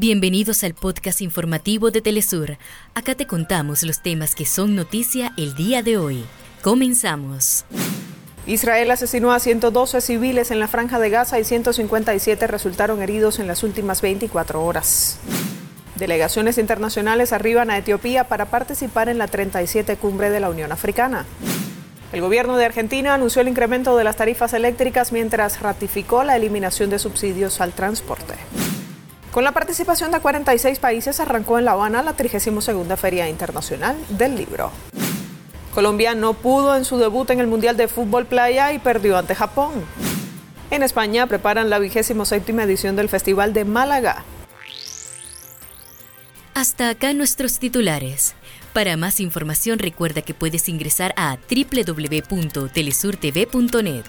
Bienvenidos al podcast informativo de Telesur. Acá te contamos los temas que son noticia el día de hoy. Comenzamos. Israel asesinó a 112 civiles en la franja de Gaza y 157 resultaron heridos en las últimas 24 horas. Delegaciones internacionales arriban a Etiopía para participar en la 37 cumbre de la Unión Africana. El gobierno de Argentina anunció el incremento de las tarifas eléctricas mientras ratificó la eliminación de subsidios al transporte. Con la participación de 46 países arrancó en La Habana la 32 Feria Internacional del Libro. Colombia no pudo en su debut en el Mundial de Fútbol Playa y perdió ante Japón. En España preparan la 27 edición del Festival de Málaga. Hasta acá nuestros titulares. Para más información recuerda que puedes ingresar a www.telesurtv.net.